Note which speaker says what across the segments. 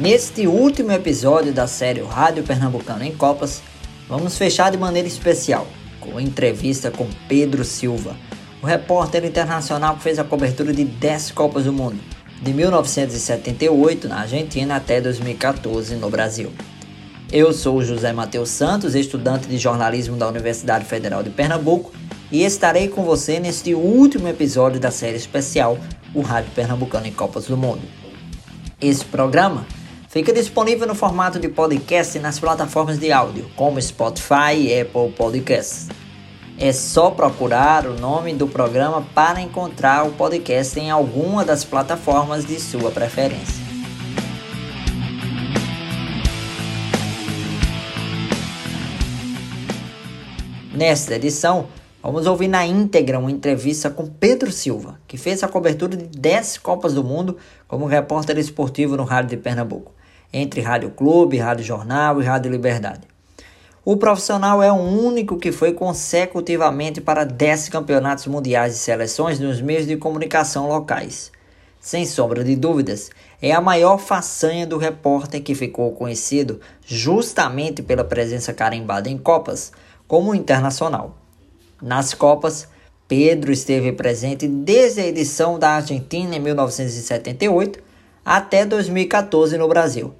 Speaker 1: Neste último episódio da série Rádio Pernambucano em Copas, vamos fechar de maneira especial com entrevista com Pedro Silva, o repórter internacional que fez a cobertura de 10 Copas do Mundo, de 1978 na Argentina até 2014 no Brasil. Eu sou José Matheus Santos, estudante de jornalismo da Universidade Federal de Pernambuco, e estarei com você neste último episódio da série especial O Rádio Pernambucano em Copas do Mundo. Esse programa fica disponível no formato de podcast nas plataformas de áudio, como Spotify e Apple Podcasts. É só procurar o nome do programa para encontrar o podcast em alguma das plataformas de sua preferência. Nesta edição, vamos ouvir na íntegra uma entrevista com Pedro Silva, que fez a cobertura de 10 Copas do Mundo como repórter esportivo no Rádio de Pernambuco, entre Rádio Clube, Rádio Jornal e Rádio Liberdade. O profissional é o único que foi consecutivamente para 10 campeonatos mundiais de seleções nos meios de comunicação locais. Sem sombra de dúvidas, é a maior façanha do repórter que ficou conhecido justamente pela presença carimbada em Copas, como internacional. Nas Copas, Pedro esteve presente desde a edição da Argentina em 1978 até 2014 no Brasil,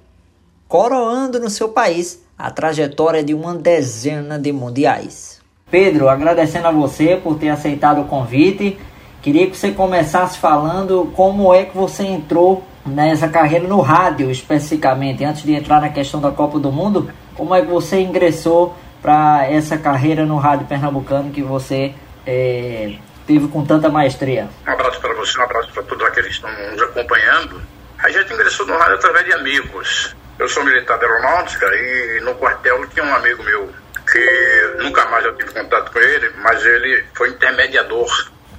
Speaker 1: coroando no seu país a trajetória de uma dezena de mundiais. Pedro, agradecendo a você por ter aceitado o convite, queria que você começasse falando como é que você entrou nessa carreira no rádio especificamente, antes de entrar na questão da Copa do Mundo, como é que você ingressou para essa carreira no rádio pernambucano que você é, teve com tanta maestria?
Speaker 2: Um abraço para você, um abraço para todos aqueles que estão nos acompanhando. A gente ingressou no rádio através de amigos. Eu sou militar da aeronáutica e no quartel tinha um amigo meu que nunca mais eu tive contato com ele, mas ele foi intermediador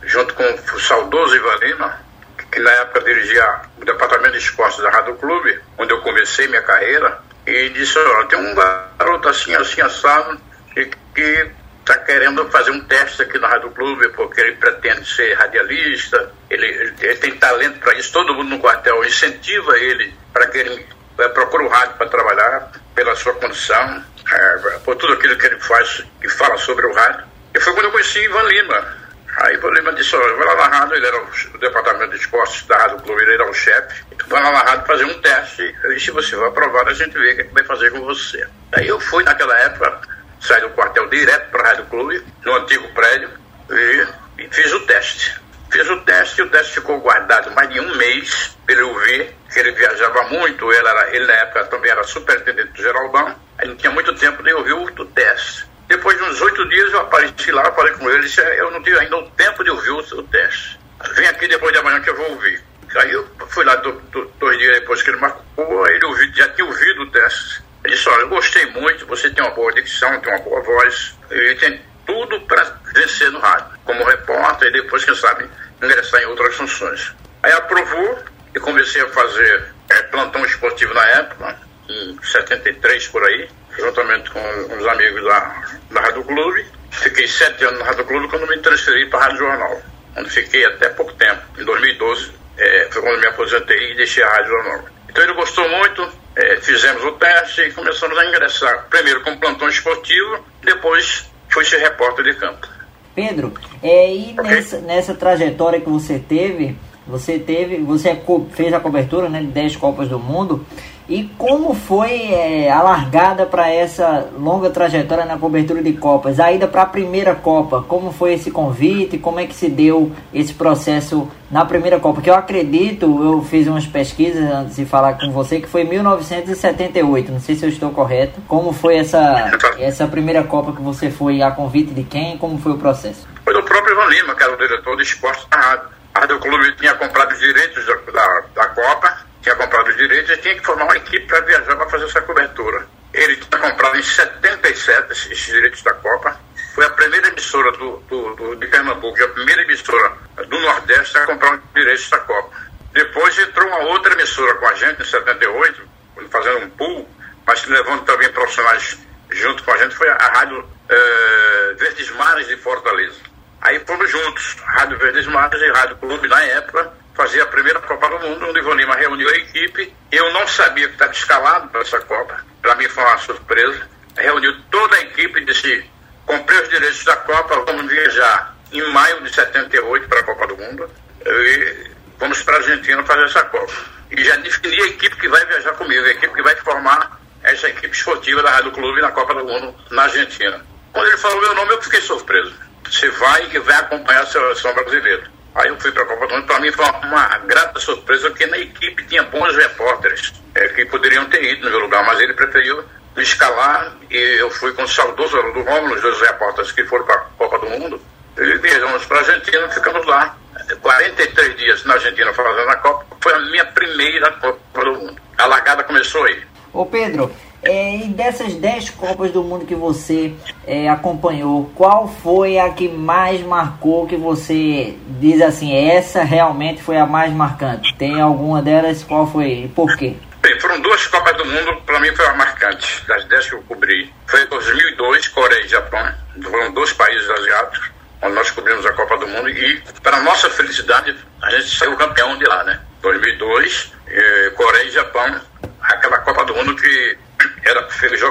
Speaker 2: junto com o saudoso Ivan Lima, que na época dirigia o departamento de esportes da Rádio Clube, onde eu comecei minha carreira, e disse, olha, tem um garoto assim, assim, assado, que, que está querendo fazer um teste aqui na Rádio Clube, porque ele pretende ser radialista, ele, ele, ele tem talento para isso, todo mundo no quartel incentiva ele para que ele é, procura o rádio para trabalhar pela sua condição, é, por tudo aquilo que ele faz e fala sobre o rádio. E foi quando eu conheci Ivan Lima. Aí Ivan Lima disse, olha, vai lá na rádio, ele era o, departamento de esportes da Rádio Clube, ele era o chefe, vai lá na rádio fazer um teste, e se você for aprovado, a gente vê o que, é que vai fazer com você. Aí eu fui naquela época, saí do quartel direto para a Rádio Clube, no antigo prédio, e, e fiz o teste. Fiz o teste e o teste ficou guardado mais de um mês para eu ver que ele viajava muito. Ele, era, ele na época também era superintendente do Geraldão. Aí não tinha muito tempo de ouvir o, teste. Depois de uns oito dias eu apareci lá, falei com ele, disse, eu não tive ainda o tempo de ouvir o, o teste. Vem aqui depois de amanhã que eu vou ouvir. Aí eu fui lá do, do, dois dias depois que ele marcou, ele ouvi, já tinha ouvido o teste. Ele disse, olha, eu gostei muito, você tem uma boa dicção, tem uma boa voz, e tem tudo para vencer no rádio, como repórter e depois, quem sabe, ingressar em outras funções. Aí aprovou e comecei a fazer é, plantão esportivo na época, em 73 por aí, juntamente com uns amigos da, da Rádio Clube. Fiquei sete anos na Rádio Clube quando me transferi para a Rádio Jornal, onde fiquei até pouco tempo. Em 2012 é, foi quando me aposentei e deixei a Rádio Jornal. Então ele gostou muito, é, fizemos o teste e começamos a ingressar, primeiro como plantão esportivo, depois fui ser repórter de campo.
Speaker 1: Pedro, é, e okay. nessa, nessa trajetória que você teve, você teve, você fez a cobertura né, de 10 Copas do Mundo. E como foi é, a largada para essa longa trajetória na cobertura de Copas? A ida para a primeira Copa, como foi esse convite? Como é que se deu esse processo na primeira Copa? Que eu acredito, eu fiz umas pesquisas antes de falar com você, que foi 1978. Não sei se eu estou correto. Como foi essa, essa primeira Copa que você foi a convite de quem? Como foi o processo?
Speaker 2: Foi do próprio Ivan Lima, que era o diretor do esporte da rádio. A Rádio Clube tinha comprado os direitos da, da, da Copa tinha comprado os direitos e tinha que formar uma equipe para viajar para fazer essa cobertura. Ele tinha comprado em 77 esses direitos da Copa. Foi a primeira emissora do, do, do de Pernambuco, a primeira emissora do Nordeste a comprar os direitos da Copa. Depois entrou uma outra emissora com a gente em 78, fazendo um pool, mas levando também profissionais junto com a gente, foi a Rádio eh, Verdes Mares de Fortaleza. Aí fomos juntos, Rádio Verdes Mares e Rádio Clube, na época, fazer a primeira Copa do Mundo, onde o Ivan Lima reuniu a equipe. Eu não sabia que estava escalado para essa Copa. Para mim foi uma surpresa. Reuniu toda a equipe e disse: comprei os direitos da Copa, vamos viajar em maio de 78 para a Copa do Mundo e vamos para a Argentina fazer essa Copa. E já defini a equipe que vai viajar comigo, a equipe que vai formar essa equipe esportiva da Rádio Clube na Copa do Mundo na Argentina. Quando ele falou meu nome, eu fiquei surpreso. Você vai e vai acompanhar a seleção brasileira. Aí eu fui para a Copa do Mundo. Para mim foi uma, uma, grata surpresa, porque na equipe tinha bons repórteres é, que poderiam ter ido no meu lugar, mas ele preferiu me escalar e eu fui com o saudoso do Rômulo, os dois repórteres que foram para a Copa do Mundo. E viajamos para a Argentina, ficamos lá. 43 dias na Argentina fazendo a Copa. Foi a minha primeira Copa do Mundo. A largada começou aí.
Speaker 1: Ô Pedro, é, e dessas 10 Copas do Mundo que você é, acompanhou, qual foi a que mais marcou que você diz assim, essa realmente foi a mais marcante? Tem alguma delas? Qual foi e por quê?
Speaker 2: Bem, foram duas Copas do Mundo, para mim foi a marcante, das 10 que eu cobri. Foi em 2002, Coreia e Japão, foram dois países asiáticos, onde nós cobrimos a Copa do Mundo e, para nossa felicidade, a gente saiu campeão de lá, né? 2002, eh, Coreia e Japão, aquela Copa do Mundo que era,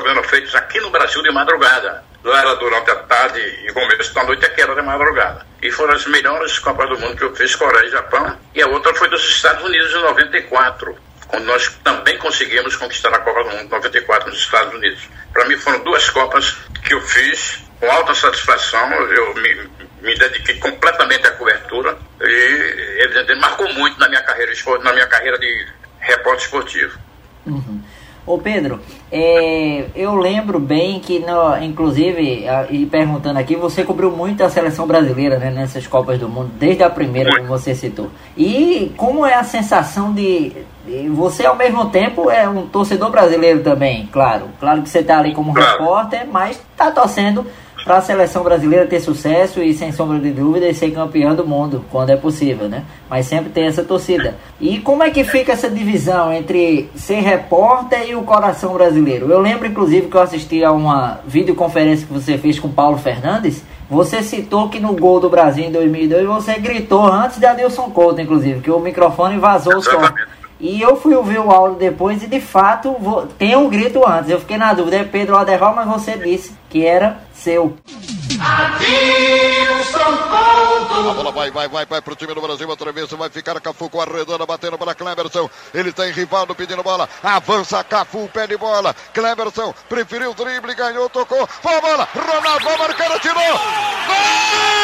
Speaker 2: eram feitos aqui no Brasil de madrugada. Não era durante a tarde e começo da noite, aqui era de madrugada. E foram as melhores Copas do Mundo que eu fiz, Coreia e Japão. E a outra foi dos Estados Unidos em 94, quando nós também conseguimos conquistar a Copa do Mundo em 94 nos Estados Unidos. Para mim foram duas Copas que eu fiz com alta satisfação. Eu me, me dediquei completamente à cobertura e, evidentemente, marcou muito na minha carreira, na minha carreira de repórter esportivo.
Speaker 1: Uhum. Ô Pedro, é, eu lembro bem que, no, inclusive, e perguntando aqui, você cobriu muito a seleção brasileira né, nessas Copas do Mundo, desde a primeira, como você citou. E como é a sensação de. Você, ao mesmo tempo, é um torcedor brasileiro também, claro. Claro que você está ali como repórter, mas está torcendo para a seleção brasileira ter sucesso e, sem sombra de dúvida, ser campeã do mundo, quando é possível, né? Mas sempre tem essa torcida. E como é que fica essa divisão entre ser repórter e o coração brasileiro? Eu lembro, inclusive, que eu assisti a uma videoconferência que você fez com Paulo Fernandes. Você citou que no gol do Brasil em 2002 você gritou antes de Adilson Couto, inclusive, que o microfone vazou o som. E eu fui ouvir o áudio depois e de fato vou, tem um grito antes. Eu fiquei na dúvida, é Pedro Aderval, mas você disse que era seu.
Speaker 3: A bola vai, vai, vai, vai pro time do Brasil. Outra vez vai ficar Cafu com a redonda batendo para Cleberson. Ele tem rival pedindo bola. Avança Cafu, pede bola. Cleberson preferiu o drible, ganhou, tocou. Foi a bola. Ronaldo vai marcar, atirou. Gol!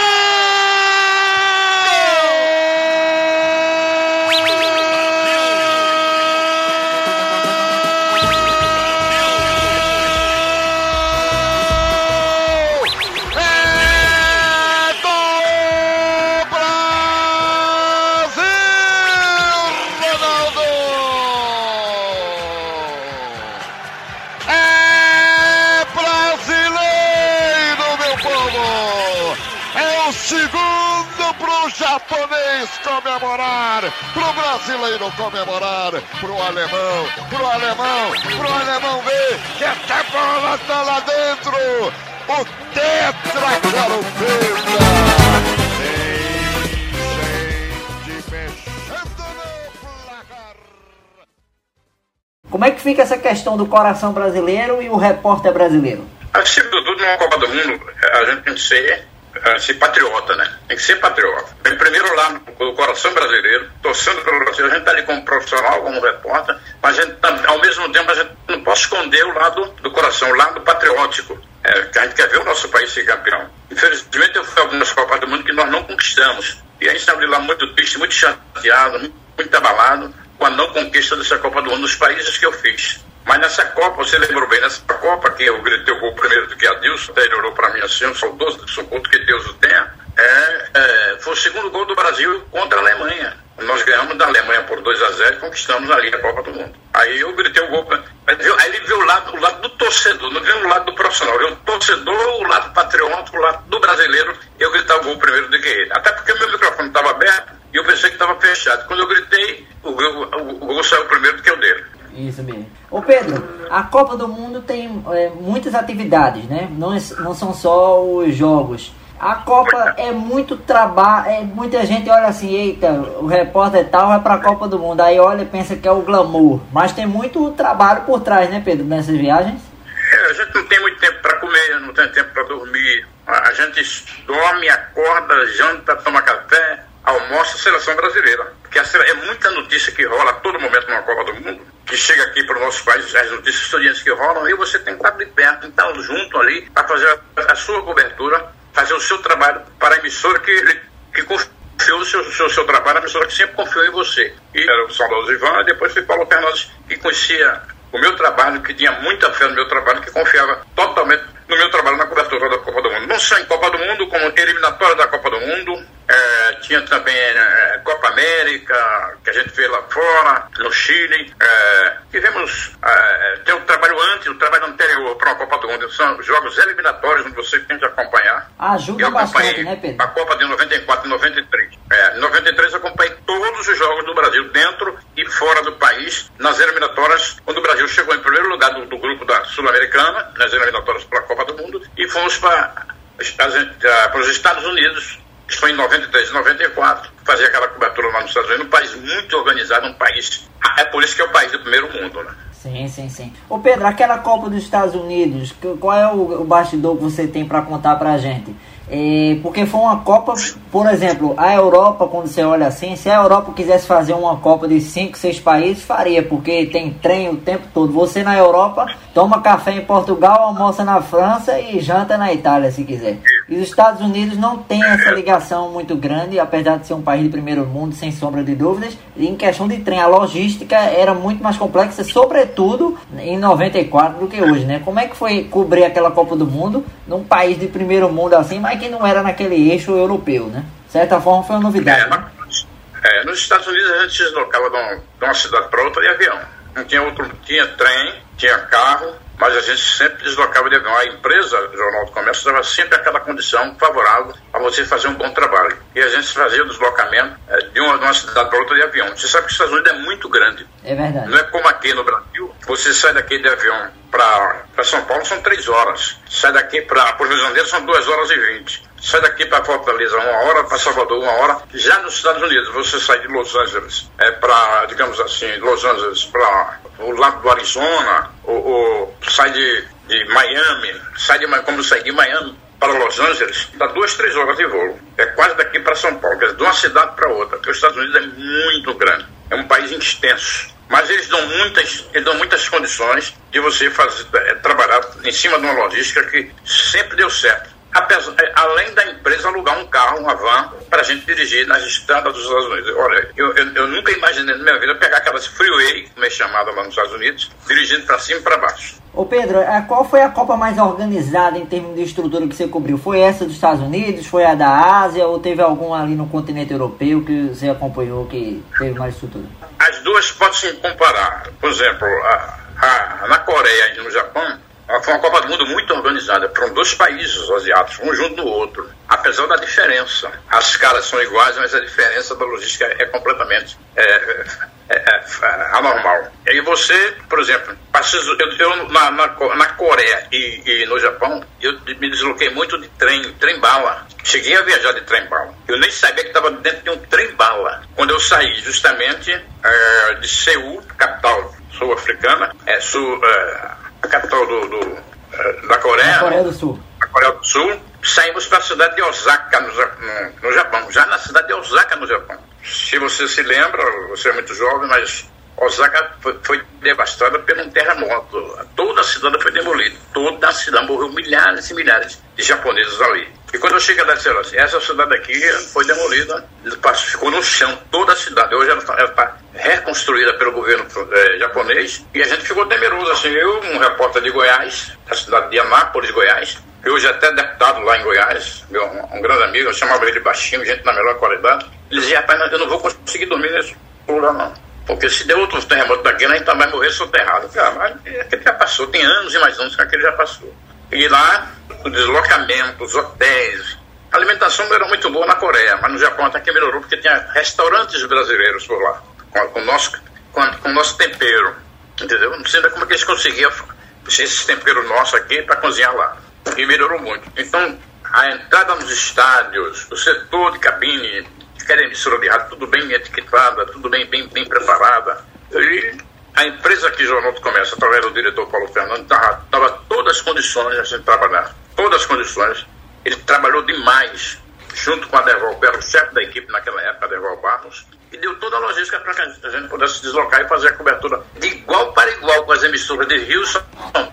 Speaker 3: Japonês comemorar, pro brasileiro comemorar, pro alemão, pro alemão, pro alemão ver que essa bola tá lá dentro. O Tetra Garopeta.
Speaker 1: Como é que fica essa questão do coração brasileiro e o repórter brasileiro?
Speaker 2: Acima de tudo, numa Copa do Mundo, a gente tem que ser uh, ser patriota, né? Tem que ser patriota. Em primeiro lá, no coração brasileiro, torcendo pelo Brasil. A gente está ali como profissional, como repórter, mas gente, ao mesmo tempo a gente não pode esconder o lado do coração, o lado patriótico. É, a gente quer ver o nosso país ser campeão. Infelizmente, eu fui a algumas Copas do Mundo que nós não conquistamos. E a gente saiu de lá muito triste, muito chateado, muito abalado com a não conquista dessa Copa do Mundo nos países que eu fiz. Mas nessa Copa, você lembrou bem, nessa Copa que eu gritei o gol primeiro do que a até ele olhou para mim assim, um saudoso do São Couto, que Deus o tenha, é, é, foi o segundo gol do Brasil contra a Alemanha. Nós ganhamos da Alemanha por 2 a 0 e conquistamos ali a Copa do Mundo. Aí eu gritei o gol, aí ele viu o lado, o lado do torcedor, não viu o lado do profissional, viu o torcedor, o lado patriótico, o lado do brasileiro, eu gritei o gol primeiro do que ele. Até porque meu microfone estava aberto e eu pensei que estava fechado. Quando eu gritei, o gol, o, o gol saiu primeiro do que o dele.
Speaker 1: Isso mesmo. Ô Pedro, a Copa do Mundo tem é, muitas atividades, né? Não, é, não são só os jogos. A Copa é muito trabalho, é, muita gente olha assim, eita, o repórter tal vai pra Copa do Mundo, aí olha e pensa que é o glamour, mas tem muito trabalho por trás, né Pedro, nessas viagens?
Speaker 2: É, a gente não tem muito tempo para comer, não tem tempo para dormir, a gente dorme, acorda, janta, toma café, almoça a seleção brasileira, porque é muita notícia que rola a todo momento numa Copa do Mundo, que chega aqui para o nosso país, as notícias estudiantes que rolam, e você tem que estar de perto, estar junto ali, para fazer a sua cobertura fazer o seu trabalho para a emissora que, que confiou o seu, seu, seu trabalho, a emissora que sempre confiou em você. E era o saudoso Ivan, e depois foi Paulo Fernandes, que conhecia o meu trabalho, que tinha muita fé no meu trabalho, que confiava totalmente no meu trabalho na cobertura da Copa do Mundo. Não só em Copa do Mundo, como eliminatória da Copa do Mundo. É, tinha também é, Copa América, que a gente fez lá fora, no Chile. É, tivemos é, tem o trabalho antes, o trabalho anterior para a Copa do Mundo. São jogos eliminatórios onde você tem que acompanhar.
Speaker 1: Ajuda bastante, né, Pedro?
Speaker 2: A Copa de 94 e 93. É, em 93 eu acompanhei todos os jogos do Brasil, dentro e fora do país, nas eliminatórias, quando o Brasil chegou em primeiro lugar do, do grupo da Sul-Americana, nas eliminatórias para a Copa Copa do Mundo e fomos para, para os Estados Unidos, isso foi em 93, 94, fazer aquela cobertura lá nos Estados Unidos, um país muito organizado, um país. É por isso que é o país do primeiro mundo, né?
Speaker 1: Sim, sim, sim. Ô Pedro, aquela Copa dos Estados Unidos, qual é o, bastidor que você tem para contar pra gente? É, porque foi uma Copa, por exemplo, a Europa, quando você olha assim, se a Europa quisesse fazer uma Copa de 5, 6 países, faria, porque tem trem o tempo todo. Você na Europa toma café em Portugal, almoça na França e janta na Itália, se quiser. E os Estados Unidos não tem essa ligação muito grande, apesar de ser um país de primeiro mundo, sem sombra de dúvidas. em questão de trem, a logística era muito mais complexa, sobretudo em 94 do que hoje, né? Como é que foi cobrir aquela Copa do Mundo num país de primeiro mundo assim, mas que não era naquele eixo europeu, né? De certa forma foi uma novidade.
Speaker 2: É, é, nos Estados Unidos a gente se deslocava de uma, de uma cidade para outra de avião. Não tinha outro, tinha trem, tinha carro, mas a gente sempre deslocava de avião. A empresa, o Jornal do Comércio, dava sempre aquela condição favorável a você fazer um bom trabalho. E a gente fazia o deslocamento é, de, uma, de uma cidade para outra de avião. Você sabe que os Estados Unidos é muito grande.
Speaker 1: É verdade.
Speaker 2: Não é como aqui no Brasil. Você sai daqui de avião para São Paulo são três horas. Sai daqui para Rio Janeiro são duas horas e vinte. Sai daqui para Fortaleza uma hora, para Salvador uma hora. Já nos Estados Unidos, você sai de Los Angeles é, para, digamos assim, Los Angeles para o lado do Arizona, ou, ou sai de, de Miami, sai de como sai de Miami para Los Angeles, dá duas, três horas de voo. É quase daqui para São Paulo, quer dizer, de uma cidade para outra, porque os Estados Unidos é muito grande, é um país extenso. Mas eles dão muitas, eles dão muitas condições de você fazer, é, trabalhar em cima de uma logística que sempre deu certo. Apesar, é, além da empresa alugar um carro, uma van, para a gente dirigir nas estradas dos Estados Unidos. Olha, eu, eu, eu, nunca imaginei na minha vida pegar aquelas freeway, como é chamada lá nos Estados Unidos, dirigindo para cima e para baixo.
Speaker 1: Ô Pedro, qual foi a Copa mais organizada em termos de estrutura que você cobriu? Foi essa dos Estados Unidos? Foi a da Ásia? Ou teve alguma ali no continente europeu que você acompanhou que teve mais estrutura?
Speaker 2: As duas podem se comparar. Por exemplo, a, a, na Coreia e no Japão, foi uma Copa do Mundo muito organizada. Foram dois países asiáticos, um junto do outro. Apesar da diferença. As caras são iguais, mas a diferença da logística é completamente é, é, é, é anormal. E você, por exemplo, eu, eu na, na, na, Coreia e, e, no Japão, eu me desloquei muito de trem, trem-bala. Cheguei a viajar de trem-bala. Eu nem sabia que estava dentro de um trem-bala. Quando eu saí justamente é, de Seul, capital sul-africana, é, sul, é, a capital do, do da Coreia.
Speaker 1: Coreia do Sul.
Speaker 2: Coreia do Sul. Saímos para a cidade de Osaka, no, no, no, Japão. Já na cidade de Osaka, no Japão. Se você se lembra, você é muito jovem, mas Osaka foi, foi devastada por um terremoto. Toda a cidade foi demolida. Toda a cidade morreu milhares e milhares de japoneses ali. E quando eu cheguei lá, disseram assim, essa cidade aqui foi demolida, ficou no chão, toda a cidade. Hoje ela está tá reconstruída pelo governo é, japonês e a gente ficou temeroso. Assim, eu, um repórter de Goiás, da cidade de Anápolis, Goiás, que hoje é até deputado lá em Goiás, meu, um, um grande amigo, eu chamava ele baixinho, gente na melhor qualidade. Ele dizia, rapaz, eu não vou conseguir dormir nesse lugar não. Porque se der outro terremoto daquele, a gente vai morrer soterrado. Ah, mas aquele já passou, tem anos e mais anos que aquele já passou. E lá, o deslocamento, os hotéis. A alimentação não era muito boa na Coreia, mas no Japão até que melhorou, porque tinha restaurantes brasileiros por lá, com, com, nosso, com, com nosso tempero. Entendeu? Não sei como é que eles conseguiam esse tempero nosso aqui para cozinhar lá. E melhorou muito. Então, a entrada nos estádios, o setor de cabine, aquela emissora de rádio, tudo bem etiquetada, tudo bem, bem, bem preparada. E a empresa que Jornal do Comércio, através do diretor Paulo Fernando, estava todas as condições de trabalhar. Todas as condições. Ele trabalhou demais, junto com a Deval, era o chefe da equipe naquela época, a Barros, e deu toda a logística para que a gente pudesse se deslocar e fazer a cobertura de igual para igual com as emissoras de Rio, São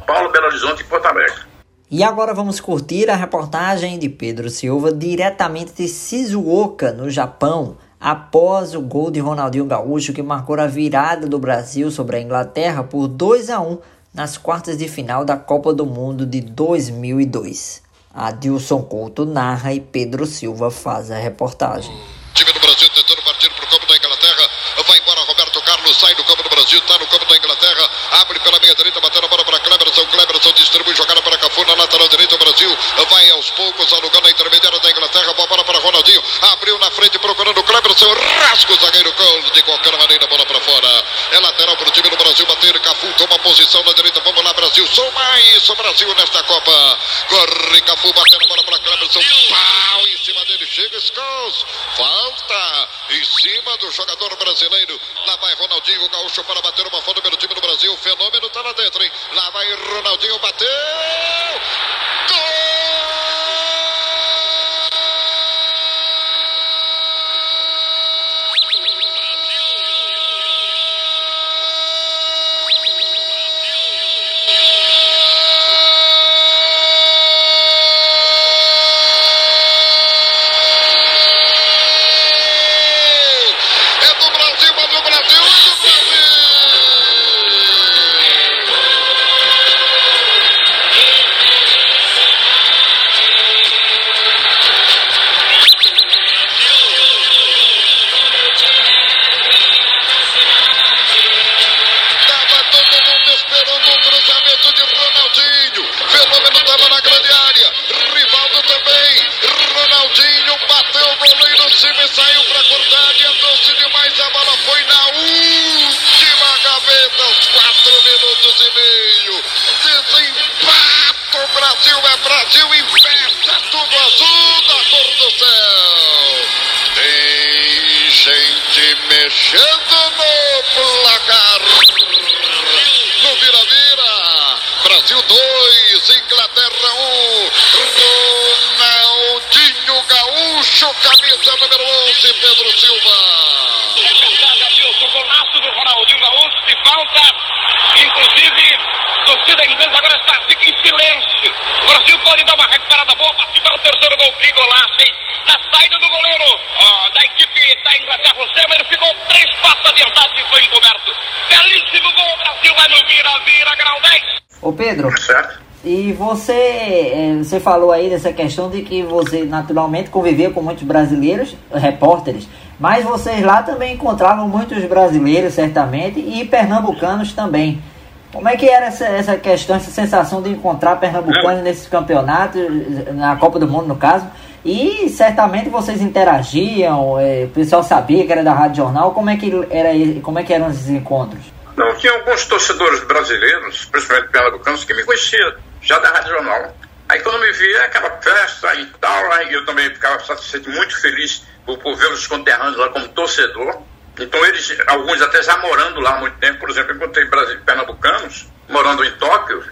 Speaker 2: Paulo, Belo Horizonte e Porto Alegre.
Speaker 1: E agora vamos curtir a reportagem de Pedro Silva diretamente de Shizuoka, no Japão, após o gol de Ronaldinho Gaúcho que marcou a virada do Brasil sobre a Inglaterra por 2 a 1 nas quartas de final da Copa do Mundo de 2002. Adilson Couto narra e Pedro Silva faz a reportagem.
Speaker 3: Time do Brasil tentando partir para o campo da Inglaterra. Vai embora Roberto Carlos, sai do campo do Brasil, está no campo da Inglaterra, abre pela meia direita, batendo a bola para Cleberson. Cleberson distribui jogada para Cafu na lateral direita. O Brasil vai aos poucos alugando a intermediária da Inglaterra. Bola para Ronaldinho, abriu na frente procurando o Cleberson. Rasga o zagueiro Cole de qualquer maneira, bola para fora. É lateral para o time do Brasil bater. Cafu toma posição na direita. Vamos lá, Brasil. Soma isso, Brasil nesta Copa. Corre Cafu batendo a bola para Cleberson. Pau em cima dele. Chega Scholes. Falta em cima do jogador brasileiro. Lá vai Ronaldinho Gaúcho para bater uma falta pelo time do Brasil. O fenômeno tá lá dentro, hein? Lá vai Ronaldinho, bateu! Gol!
Speaker 1: Pedro. Certo. E você, eh, você falou aí dessa questão de que você naturalmente convivia com muitos brasileiros, repórteres, mas vocês lá também encontravam muitos brasileiros, certamente, e pernambucanos também. Como é que era essa, essa questão, essa sensação de encontrar pernambucanos é. nesses campeonatos, na Copa do Mundo no caso? E certamente vocês interagiam, eh, o pessoal sabia que era da Rádio Jornal, como é que, era, como é que eram esses encontros?
Speaker 2: Não, tinha alguns torcedores brasileiros, principalmente pernambucanos, que me conheciam, já da Rádio Jornal. Aí quando me via aquela festa e tal, aí eu também ficava satisfeito, muito feliz por, por ver os conterrâneos lá como torcedor. Então eles, alguns até já morando lá há muito tempo, por exemplo, eu encontrei brasileiros pernambucanos morando em Tóquio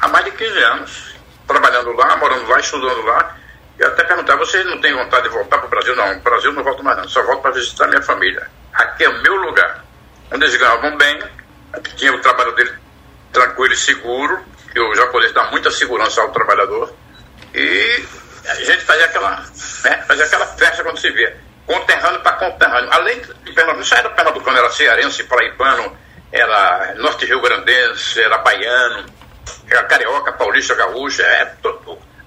Speaker 2: há mais de 15 anos, trabalhando lá, morando lá, estudando lá. E até perguntava, vocês não têm vontade de voltar para o Brasil? Não, o Brasil não volto mais não, só volto para visitar minha família. Aqui é o meu lugar onde eles ganhavam bem, tinha o trabalho dele tranquilo e seguro, que o japonês dá muita segurança ao trabalhador, e a gente fazia aquela, né, fazia aquela festa quando se via, conterrâneo para conterrâneo. Além de Pernambuco, não era pernambucano, era cearense, paraibano, era norte rio grandense, era baiano, era carioca, paulista, gaúcho, é,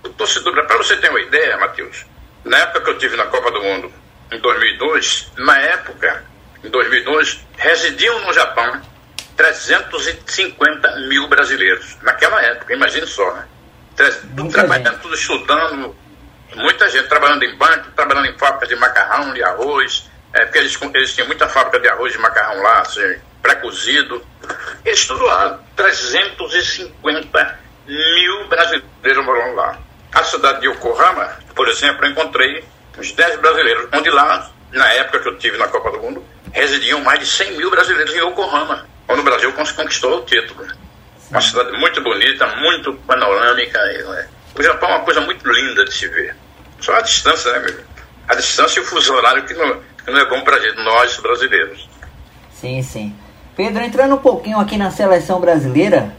Speaker 2: o torcedor, para você ter uma ideia, Matheus, na época que eu tive na Copa do Mundo, em 2002, na época, em 2002, residiam no Japão 350 mil brasileiros. Naquela época, imagine só, né? Tudo trabalhando, gente. tudo estudando, muita gente trabalhando em banco, trabalhando em fábrica de macarrão, de arroz, é, porque eles, eles tinham muita fábrica de arroz e macarrão lá, assim, pré-cozido. Eles tudo lá, 350 mil brasileiros moram lá. A cidade de Yokohama, por exemplo, eu encontrei uns 10 brasileiros, onde lá, na época que eu tive na Copa do Mundo, residiam mais de 100 mil brasileiros em Yokohama, quando o Brasil conquistou o título. Uma cidade muito bonita, muito panorâmica. É. O Japão é uma coisa muito linda de se ver. Só a distância, né, meu? A distância e o fuso horário que não, que não é bom para nós brasileiros.
Speaker 1: Sim, sim. Pedro, entrando um pouquinho aqui na seleção brasileira,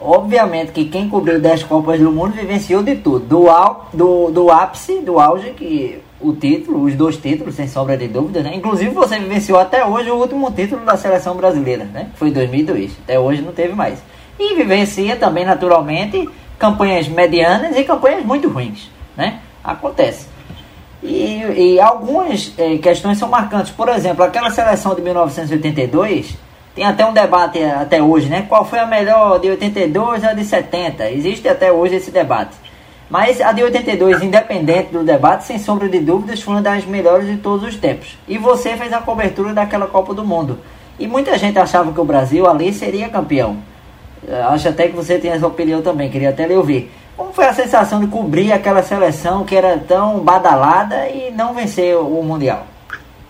Speaker 1: obviamente que quem cobriu 10 Copas do Mundo vivenciou de tudo. Do, al, do, do ápice, do auge, que o título, os dois títulos, sem sombra de dúvida, né? Inclusive você vivenciou até hoje o último título da seleção brasileira, né? Foi em 2002. Até hoje não teve mais. E vivencia também, naturalmente, campanhas medianas e campanhas muito ruins, né? Acontece. E, e algumas eh, questões são marcantes. Por exemplo, aquela seleção de 1982 tem até um debate até hoje, né? Qual foi a melhor de 82 ou de 70? Existe até hoje esse debate. Mas a de 82, independente do debate, sem sombra de dúvidas, foi uma das melhores de todos os tempos. E você fez a cobertura daquela Copa do Mundo. E muita gente achava que o Brasil ali seria campeão. Acho até que você tem essa opinião também, queria até lhe ouvir. Como foi a sensação de cobrir aquela seleção que era tão badalada e não vencer o Mundial?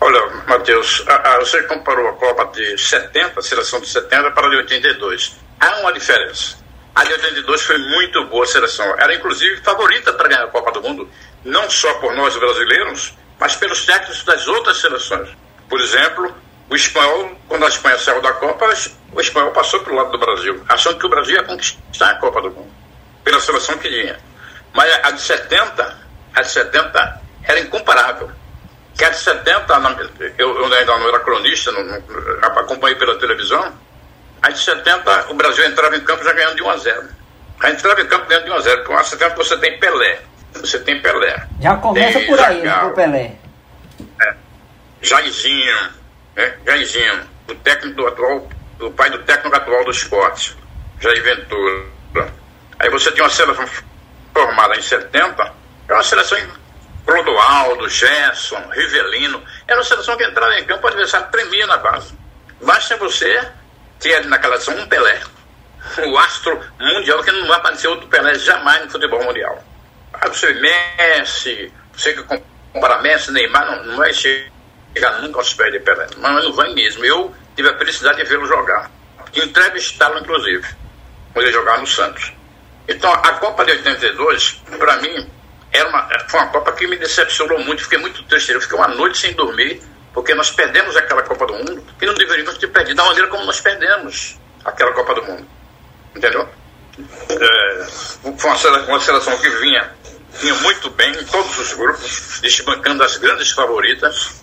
Speaker 2: Olha, Matheus, você comparou a Copa de 70, a seleção de 70 para a de 82. Há uma diferença. A de 82 foi muito boa a seleção. Era inclusive favorita para ganhar a Copa do Mundo, não só por nós brasileiros, mas pelos técnicos das outras seleções. Por exemplo, o espanhol, quando a Espanha saiu da Copa, o espanhol passou para o lado do Brasil, achando que o Brasil ia conquistar a Copa do Mundo, pela seleção que tinha. Mas a de 70, a de 70 era incomparável. Que a de 70, eu, eu ainda não era cronista, não, não, acompanhei pela televisão, Aí de 70 o Brasil entrava em campo já ganhando de 1 a 0. Aí entrava em campo ganhando de 1 a 0. Por 70 você tem Pelé. Você tem Pelé.
Speaker 1: Já começa
Speaker 2: tem
Speaker 1: por aí, né, com o Pelé.
Speaker 2: É. Jairzinho, né? Jairzinho, o técnico atual, o pai do técnico atual do esporte, Jair Ventura. Aí você tem uma seleção formada em 70, é uma seleção Clodoaldo, Gerson, Rivelino. Era uma seleção que entrava em campo, o adversário tremia na base. Basta você tinha naquela seleção um Pelé, o astro mundial, que não vai aparecer outro Pelé jamais no futebol mundial. Aí você Messi, você que compara Messi, Neymar, não, não vai chegar nunca aos pés de Pelé, mas não vai mesmo. Eu tive a felicidade de vê-lo jogar, entrevistá-lo inclusive, quando ele jogava no Santos. Então, a Copa de 82, para mim, era uma, foi uma Copa que me decepcionou muito, fiquei muito triste. Eu fiquei uma noite sem dormir, porque nós perdemos aquela Copa do Mundo e não deveríamos ter perdido da maneira como nós perdemos aquela Copa do Mundo. Entendeu? É, foi uma seleção, que vinha, vinha muito bem em todos os grupos, desbancando as grandes favoritas.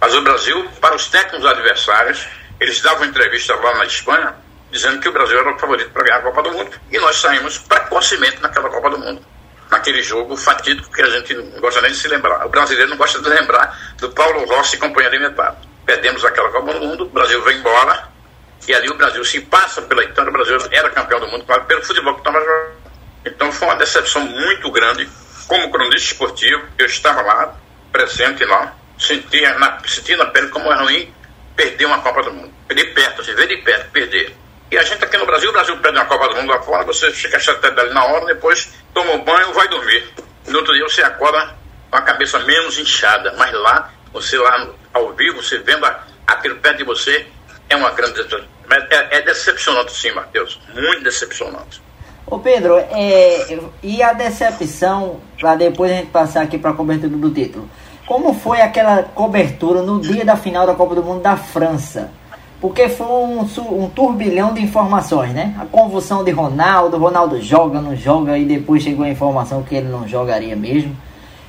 Speaker 2: Mas o Brasil, para os técnicos adversários, eles davam entrevista lá na Espanha dizendo que o Brasil era o favorito para ganhar a Copa do Mundo. E nós saímos precocemente naquela Copa do Mundo naquele jogo fatídico que a gente não gosta nem de se lembrar. O brasileiro não gosta de lembrar do Paulo Rossi e companhia alimentar. Perdemos aquela Copa do Mundo, o Brasil vem embora, e ali o Brasil se passa pela Itália, o Brasil era campeão do mundo, claro, pelo futebol que estava jogando. Então foi uma decepção muito grande. Como cronista esportivo, eu estava lá, presente lá, sentia na, sentia na pele como é ruim perder uma Copa do Mundo. Perder perto, assim, ver de perto, perder. E a gente aqui no Brasil, o Brasil perde uma Copa do Mundo lá fora, você fica chateado ali na hora, depois toma um banho, vai dormir. No outro dia você acorda com a cabeça menos inchada, mas lá, você lá ao vivo, você vendo aquilo perto de você, é uma grande. É, é decepcionante sim, Matheus, muito decepcionante.
Speaker 1: Ô Pedro, é, e a decepção, para depois a gente passar aqui para a cobertura do título, como foi aquela cobertura no dia da final da Copa do Mundo da França? Porque foi um, um, turbilhão de informações, né? A convulsão de Ronaldo, Ronaldo joga, não joga, e depois chegou a informação que ele não jogaria mesmo.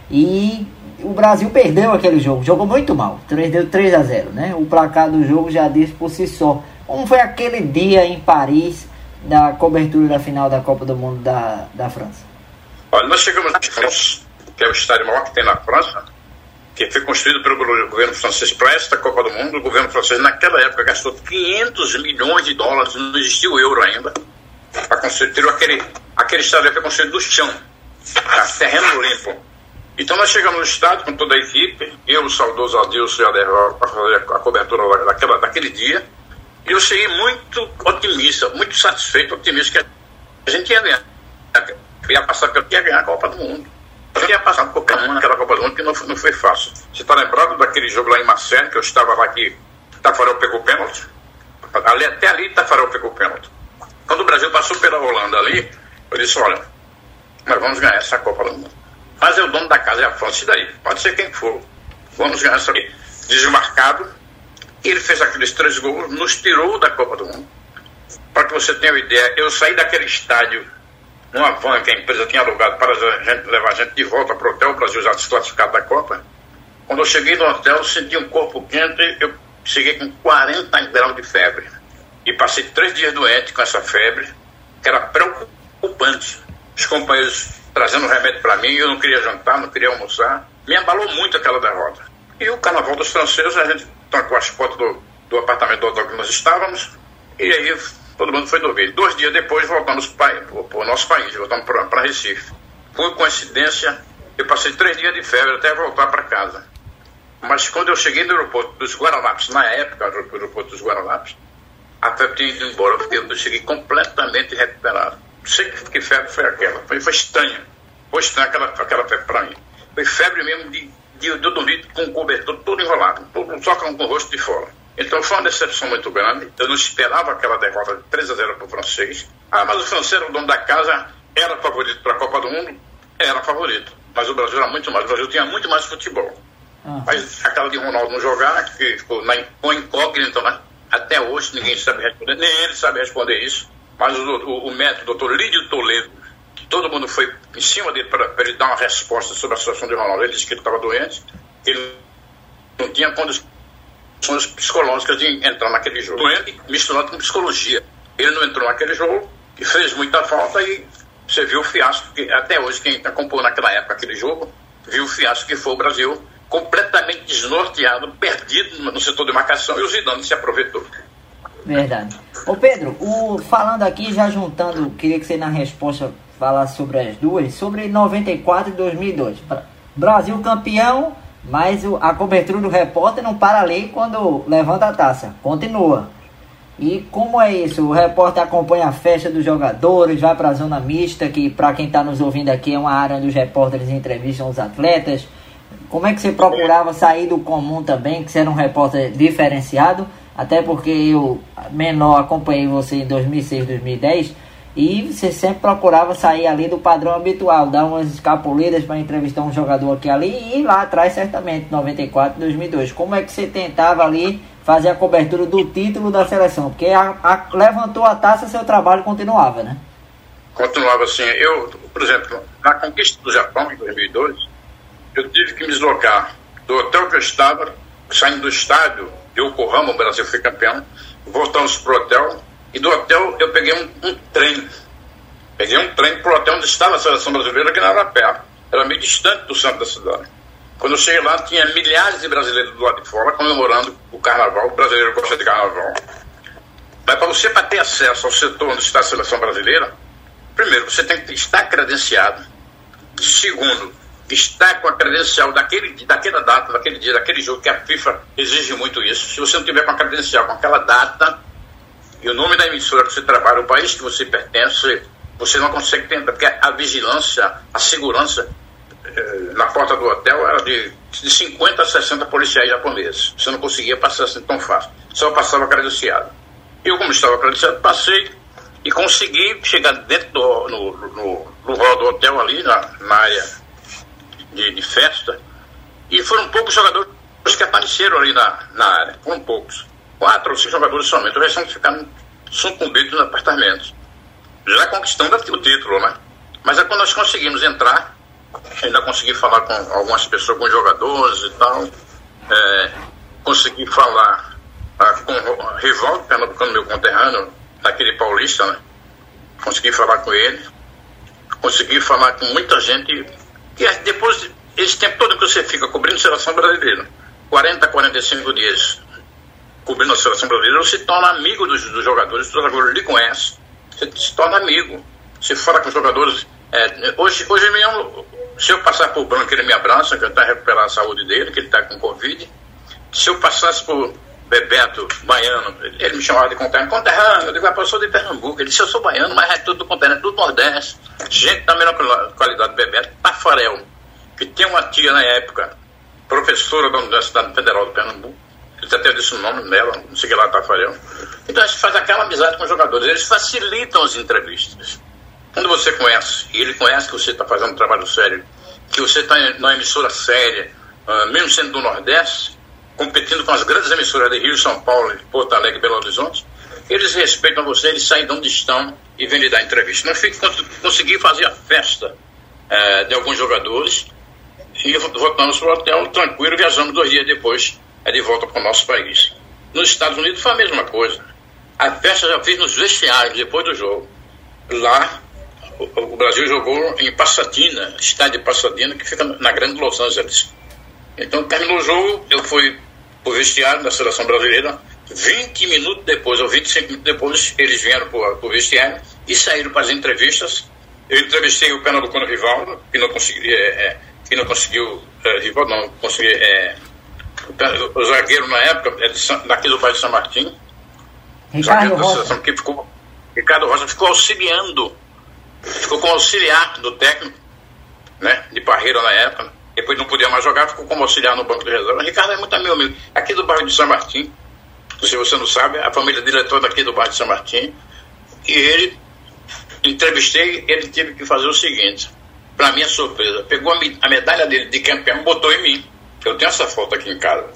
Speaker 1: E o Brasil perdeu aquele jogo, jogou muito mal, 3, deu 3 a 0, né? O placar do jogo já diz por si só. Como foi aquele dia em Paris da cobertura da final da Copa do Mundo da, da França?
Speaker 2: Olha, nós chegamos na França, que é o estádio maior que tem na França, que foi construído pelo governo francês para esta Copa do Mundo. O governo francês, naquela época, gastou 500 milhões de dólares, não existia o euro ainda, para construir. Tirou aquele, aquele estádio foi construído do chão, tá? terreno limpo. Então nós chegamos no estádio com toda a equipe, eu, o saudoso Adilson e a para fazer a cobertura daquela, daquele dia. E eu cheguei muito otimista, muito satisfeito, otimista, que a gente ia ganhar. ia passar pelo ia ganhar a Copa do Mundo. Eu ia passar qualquer uma naquela Copa do Mundo, que não, não foi fácil. Você está lembrado daquele jogo lá em Marseille, que eu estava lá que Tafarel pegou pênalti? Ali, até ali Tafarel pegou pênalti. Quando o Brasil passou pela Holanda ali, eu disse, olha, nós vamos ganhar essa Copa do Mundo. Mas é o dono da casa, é a França, e daí? Pode ser quem for. Vamos ganhar essa desmarcado. E ele fez aqueles três gols, nos tirou da Copa do Mundo. Para que você tenha uma ideia, eu saí daquele estádio numa van que a empresa tinha alugado para a gente, levar a gente de volta para o hotel, o Brasil já desclassificado da Copa. Quando eu cheguei no hotel, senti um corpo quente, eu cheguei com 40 graus de febre. E passei três dias doente com essa febre, que era preocupante. Os companheiros trazendo remédio para mim, eu não queria jantar, não queria almoçar. Me abalou muito aquela derrota. E o carnaval dos franceses, a gente trancou as portas do, do apartamento do hotel que nós estávamos, e aí todo mundo foi dormir. Dois dias depois voltamos para o nosso país, voltamos para Recife. Por coincidência, eu passei três dias de febre até voltar para casa. Mas quando eu cheguei no aeroporto dos Guararapes, na época, o aeroporto dos Guararapes, a febre tinha ido embora, eu cheguei completamente recuperado. Não sei que febre foi aquela, foi, foi estranha. Foi estranha aquela, aquela febre para mim. Foi febre mesmo de, de, de eu dormir com o cobertor todo enrolado, todo, só com o rosto de fora. Então foi uma decepção muito grande. Eu não esperava aquela derrota de 3 a 0 para o francês. Ah, mas o francês, o dono da casa, era favorito para a Copa do Mundo? Era favorito. Mas o Brasil era muito mais. O Brasil tinha muito mais futebol. Uhum. Mas aquela de Ronaldo não jogar, que ficou na incógnita, né? Até hoje ninguém sabe responder, nem ele sabe responder isso. Mas o, o, o método, o doutor Lídio Toledo, todo mundo foi em cima dele para ele dar uma resposta sobre a situação de Ronaldo. Ele disse que ele estava doente, ele não tinha condições psicológicas de entrar naquele jogo. Doente misturado com psicologia. Ele não entrou naquele jogo e fez muita falta e você viu o fiasco que até hoje quem acompanhou naquela época aquele jogo viu o fiasco que foi o Brasil completamente desnorteado, perdido no setor de marcação e o Zidane se aproveitou.
Speaker 1: Verdade. Ô Pedro, o, falando aqui, já juntando, queria que você na resposta falasse sobre as duas, sobre 94 e 2002. Brasil campeão, mas a cobertura do repórter não para ali quando levanta a taça, continua. E como é isso? O repórter acompanha a festa dos jogadores, vai para a zona mista, que para quem está nos ouvindo aqui é uma área onde os repórteres entrevistam os atletas como é que você procurava sair do comum também, que você era um repórter diferenciado? Até porque eu, menor, acompanhei você em 2006, 2010 e você sempre procurava sair ali do padrão habitual, dar umas escapulidas para entrevistar um jogador aqui ali e lá atrás, certamente, 94, 2002. Como é que você tentava ali fazer a cobertura do título da seleção? Porque a, a, levantou a taça, seu trabalho continuava, né?
Speaker 2: Continuava assim. Eu, por exemplo, na conquista do Japão em 2002, eu tive que me deslocar do hotel que eu estava, saindo do estádio de Yokohama, o Brasil foi campeão, voltamos para o hotel, e do hotel eu peguei um, um trem. Peguei um trem para o hotel onde estava a seleção brasileira, que não era perto, era meio distante do centro da cidade. Quando eu cheguei lá, tinha milhares de brasileiros do lado de fora comemorando o carnaval, o brasileiro gosta de carnaval. Mas para você para ter acesso ao setor onde está a seleção brasileira, primeiro, você tem que estar credenciado. Segundo, está com a credencial daquele, daquela data, daquele dia, daquele jogo, que a FIFA exige muito isso. Se você não tiver com a credencial com aquela data e o nome da emissora que você trabalha, o país que você pertence, você não consegue tentar, porque a vigilância, a segurança eh, na porta do hotel era de, de 50 a 60 policiais japoneses. Você não conseguia passar assim tão fácil, só passava credenciado. Eu, como estava credenciado, passei e consegui chegar dentro do no, no, no hall do hotel ali, na, na área de, de festa, e foram poucos jogadores que apareceram ali na, na área, foram poucos. Quatro ou cinco jogadores somente, o resto ficaram sucumbidos nos apartamentos. Já conquistando o título, né? Mas é quando nós conseguimos entrar, ainda consegui falar com algumas pessoas, com jogadores e tal, é, consegui falar ah, com o Rivaldo, pernambucano, meu conterrâneo, daquele paulista, né? Consegui falar com ele, consegui falar com muita gente e depois, esse tempo todo que você fica cobrindo a seleção brasileira, 40, 45 dias cobrindo a seleção brasileira, se torna amigo dos, dos jogadores, os jogadores lhe conhecem, você se torna amigo. Você fala com os jogadores. É, hoje, hoje mesmo, se eu passar por Branco, ele me abraça, que ele está recuperando a saúde dele, que ele está com Covid. Se eu passasse por, Bebeto, baiano, ele me chamava de conterrâneo, conterrâneo, eu digo, ah, eu sou de Pernambuco, ele disse, eu sou baiano, mas é tudo do conterrâneo, tudo Nordeste, gente da melhor qualidade, Bebeto, Tafarel, que tinha uma tia na época, professora da Universidade Federal de Pernambuco, ele até disse o nome dela, não sei que lá, Tafarel, então a gente faz aquela amizade com os jogadores, eles facilitam as entrevistas, quando você conhece, e ele conhece que você está fazendo um trabalho sério, que você está numa emissora séria, uh, mesmo sendo do Nordeste, competindo com as grandes emissoras de Rio, São Paulo, Porto Alegre Belo Horizonte, eles respeitam você, eles saem de onde estão e vêm lhe dar entrevista. Nós consegui fazer a festa é, de alguns jogadores e voltamos para o hotel tranquilo, viajamos dois dias depois é, de volta para o nosso país. Nos Estados Unidos foi a mesma coisa. A festa já fiz nos vestiários depois do jogo. Lá, o, o Brasil jogou em Pasadena, estádio de Pasadena, que fica na grande Los Angeles. Então terminou o jogo, eu fui pro vestiário da seleção brasileira. 20 minutos depois, ou 25 minutos depois, eles vieram pro, pro vestiário e saíram para as entrevistas. Eu entrevistei o Pernambucano Rivaldo, que não conseguiu, é, é, que não conseguiu, é, Rivaldo não conseguiu, é, o, zagueiro na época, é daqui do bairro de São Martim,
Speaker 1: Ricardo Rocha.
Speaker 2: que ficou, Ricardo Rocha ficou auxiliando, ficou como auxiliar do técnico, né, de Parreira na época, depois não podia mais jogar, ficou como auxiliar no banco de reserva. Ricardo é muito meu amigo, aqui do bairro de São Martim. Se você não sabe, a família dele é toda aqui do bairro de São Martim. E ele, entrevistei, ele teve que fazer o seguinte, para minha surpresa, pegou a, medalha dele de campeão, botou em mim. Eu tenho essa foto aqui em casa.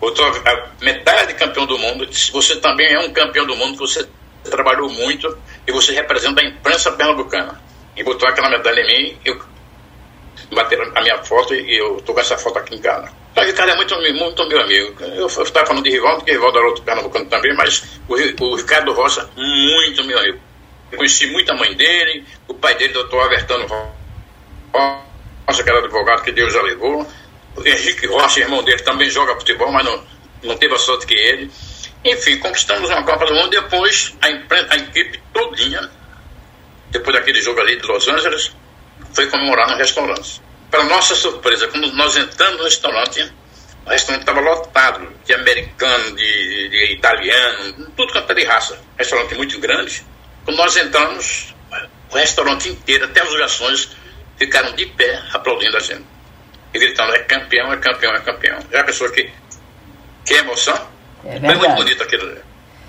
Speaker 2: Botou a medalha de campeão do mundo, você também é um campeão do mundo, você trabalhou muito e você representa a imprensa pernambucana. E botou aquela medalha em mim, eu bateram a minha foto e eu tô com essa foto aqui em casa. Então, o cara é muito, muito meu amigo. Eu estava falando de Rivaldo, porque Rivaldo era outro pernambucano também, mas o, o Ricardo Roça, muito meu amigo. Eu conheci muito a mãe dele, o pai dele, doutor Avertano Rocha, que era advogado que Deus já levou. Henrique Rocha, irmão dele, também joga futebol, mas não, não teve a sorte que ele. Enfim, conquistamos uma Copa do Mundo. Depois, a, a equipe todinha, depois daquele jogo ali de Los Angeles, foi comemorar no restaurante. Para nossa surpresa, quando nós entramos no restaurante, o restaurante estava lotado de americano, de, de italiano, tudo quanto é de raça. Restaurante muito grande. Quando nós entramos, o restaurante inteiro, até os garçons, ficaram de pé aplaudindo a gente. Gritando, é campeão, é campeão, é campeão. Já pensou que, que emoção?
Speaker 1: É Foi muito bonito aquilo.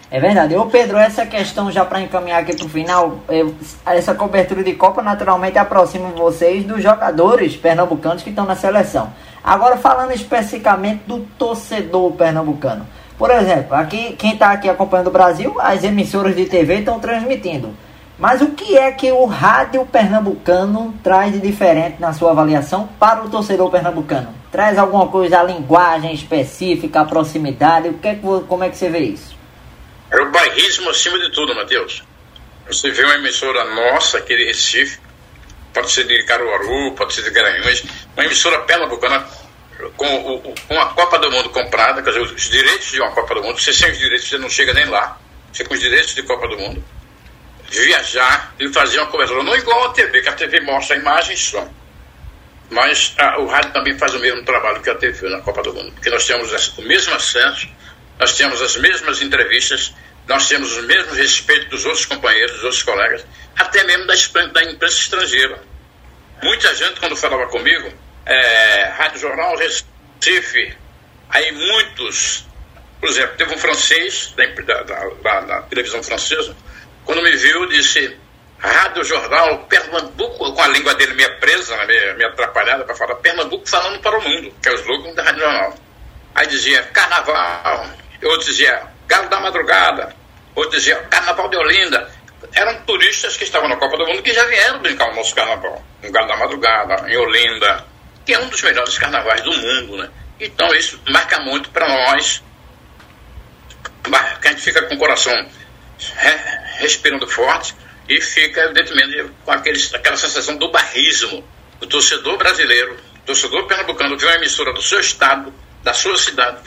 Speaker 1: É verdade. Ô Pedro, essa questão já para encaminhar aqui para o final, eu, essa cobertura de Copa naturalmente aproxima vocês dos jogadores pernambucanos que estão na seleção. Agora falando especificamente do torcedor pernambucano. Por exemplo, aqui quem está aqui acompanhando o Brasil, as emissoras de TV estão transmitindo. Mas o que é que o rádio pernambucano traz de diferente na sua avaliação para o torcedor pernambucano? Traz alguma coisa, a linguagem específica, a proximidade? O que é que, como é que você vê isso?
Speaker 2: É o bairrismo acima de tudo, Matheus. Você vê uma emissora nossa aqui de Recife, pode ser de Caruaru, pode ser de Garanhuns, uma emissora pernambucana com, com a Copa do Mundo comprada, quer dizer, os direitos de uma Copa do Mundo, você sem os direitos você não chega nem lá, você com os direitos de Copa do Mundo, viajar e fazer uma cobertura, não igual a TV, que a TV mostra a imagem só. Mas a, o rádio também faz o mesmo trabalho que a TV na Copa do Mundo, porque nós temos o mesmo acesso nós temos as mesmas entrevistas, nós temos o mesmo respeito dos outros companheiros, dos outros colegas, até mesmo da, da imprensa estrangeira. Muita gente, quando falava comigo, é, Rádio Jornal Recife, aí muitos, por exemplo, teve um francês da, da, da, da televisão francesa, quando me viu, disse Rádio Jornal Pernambuco, com a língua dele meio presa, né, meio, meio atrapalhada, para falar Pernambuco falando para o mundo, que é o slogan da Rádio Jornal. Aí dizia Carnaval, outros diziam Galo da Madrugada, outros diziam Carnaval de Olinda. Eram turistas que estavam na Copa do Mundo que já vieram brincar o nosso carnaval. No Galo da Madrugada, em Olinda, que é um dos melhores carnavais do mundo, né? Então isso marca muito para nós, que a gente fica com o coração respirando forte e fica, evidentemente, com aqueles, aquela sensação do barrismo. O torcedor brasileiro, o torcedor pernambucano, viu uma emissora do seu estado, da sua cidade,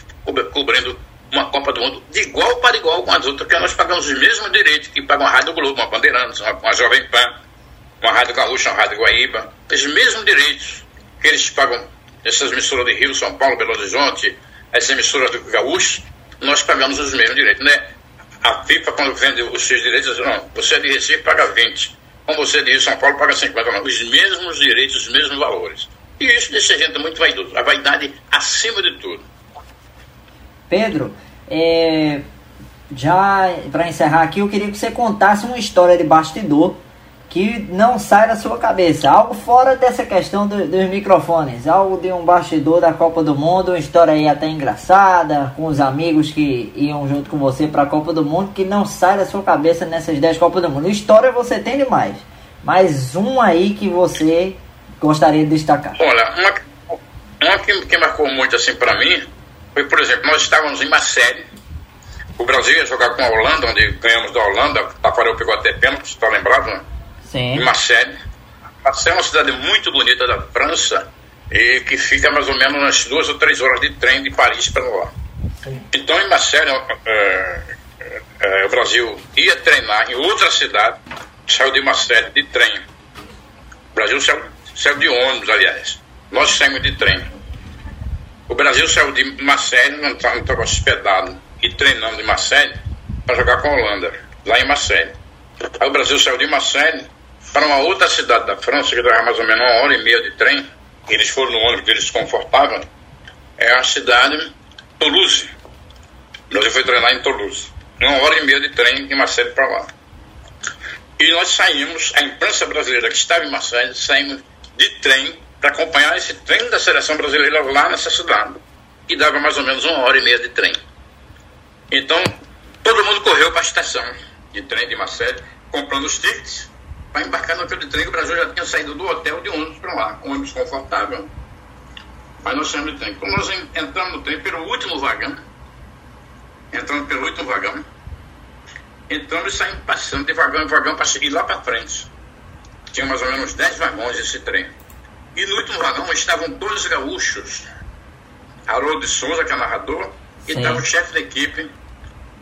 Speaker 2: cobrindo uma Copa do Mundo de igual para igual com as outras, porque nós pagamos os mesmos direitos que pagam a Rádio Globo, uma Bandeirantes, uma, uma Jovem Pan, uma Rádio Gaúcha, uma Rádio Guaíba, os mesmos direitos que eles pagam, essas emissoras de Rio, São Paulo, Belo Horizonte, essas emissoras do Gaúcho, nós pagamos os mesmos direitos, né? A FIFA, quando vende os seus direitos, diz, não, você é de Recife, paga 20. Como você é de São Paulo, paga 50. Não, os mesmos direitos, os mesmos valores. E isso deixa a gente muito vaidoso. A vaidade acima de tudo.
Speaker 1: Pedro, é, já para encerrar aqui, eu queria que você contasse uma história de bastidor que não sai da sua cabeça. Algo fora dessa questão do, dos microfones. Algo de um bastidor da Copa do Mundo, uma história aí até engraçada, com os amigos que iam junto com você para a Copa do Mundo, que não sai da sua cabeça nessas 10 Copas do Mundo. História você tem demais. Mas um aí que você gostaria de destacar.
Speaker 2: Olha, uma, uma que, que marcou muito assim para mim foi, por exemplo, nós estávamos em Marseille. O Brasil ia jogar com a Holanda, onde ganhamos da Holanda. Tafarel pegou até pênalti, está lembrado, né?
Speaker 1: Sim.
Speaker 2: em Marseille. Marseille é uma cidade muito bonita da França e que fica mais ou menos umas duas ou três horas de trem de Paris para lá. Sim. Então, em Marseille, é, é, é, o Brasil ia treinar em outra cidade, saiu de Marseille de trem. O Brasil saiu, saiu de ônibus, aliás. Nós saímos de trem. O Brasil saiu de Marseille, não estava hospedado e treinando em Marseille para jogar com a Holanda, lá em Marseille. Aí o Brasil saiu de Marseille para uma outra cidade da França, que dava mais ou menos uma hora e meia de trem, eles foram no ônibus deles confortável, é a cidade Toulouse. Brasil foi treinar em Toulouse. Uma hora e meia de trem de Marseille para lá. E nós saímos, a imprensa brasileira que estava em Marseille, saímos de trem para acompanhar esse trem da seleção brasileira lá nessa cidade. E dava mais ou menos uma hora e meia de trem. Então, todo mundo correu para a estação de trem de Marseille, comprando os tickets para embarcar naquele trem, o Brasil já tinha saído do hotel de ônibus para lá, um ônibus confortável. Mas nós saímos do trem. Como nós entramos no trem pelo último vagão, entrando pelo último vagão, entramos e saímos passando de vagão em vagão para seguir lá para frente. Tinha mais ou menos 10 vagões esse trem. E no último vagão estavam dois gaúchos, Haroldo de Souza, que é narrador, e estava o chefe da equipe,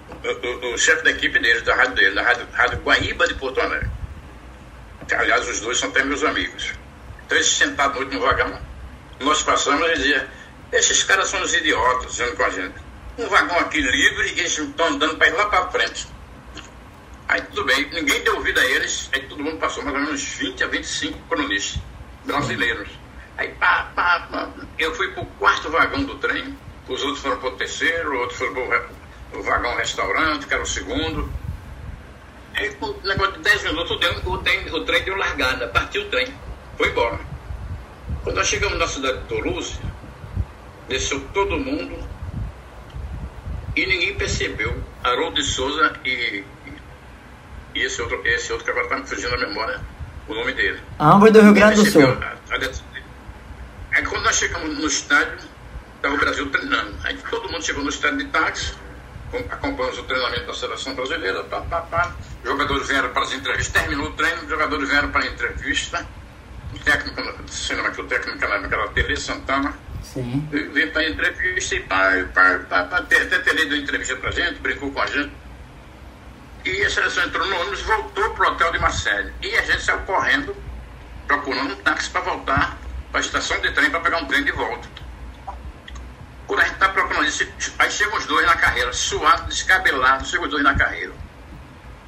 Speaker 2: o, o, o chefe da equipe deles, da rádio dele, da rádio, rádio Guaíba de Porto Alegre. Aliás, os dois são até meus amigos. Então, eles sentados no último vagão, nós passamos e dizia: esses caras são os idiotas, dizendo com a gente. Um vagão aqui livre e eles estão andando para ir lá para frente. Aí tudo bem, ninguém deu ouvido a eles, aí todo mundo passou mais ou menos 20 a 25 cronistas brasileiros. Aí pá, pá, pá, eu fui para o quarto vagão do trem, os outros foram para o terceiro, outros foram para o vagão restaurante, que era o segundo. Aí, com o negócio de 10 minutos, o trem, o, trem, o trem deu largada, partiu o trem, foi embora. Quando nós chegamos na cidade de Toulouse, desceu todo mundo e ninguém percebeu. Haroldo de Souza e, e esse, outro, esse outro que agora está me fugindo da memória, o nome dele.
Speaker 1: Ambos do Rio Grande do Sul.
Speaker 2: Aí quando nós chegamos no estádio, estava o Brasil treinando. Aí todo mundo chegou no estádio de táxi, acompanhamos o treinamento da seleção brasileira, pá, pá, pá. Jogadores vieram para as entrevistas, terminou o treino, jogadores vieram para a entrevista. O técnico, cinema que o técnico na época era Tele Santana.
Speaker 1: Sim.
Speaker 2: Veio para a entrevista e pá, pá, pá, pá, até, até Tele deu entrevista para a gente, brincou com a gente. E a seleção entrou no ônibus voltou para o hotel de Marseille. E a gente saiu correndo, procurando um táxi para voltar para a estação de trem para pegar um trem de volta. Quando a gente está procurando isso, aí chegam os dois na carreira, suado, descabelado, chegam os dois na carreira.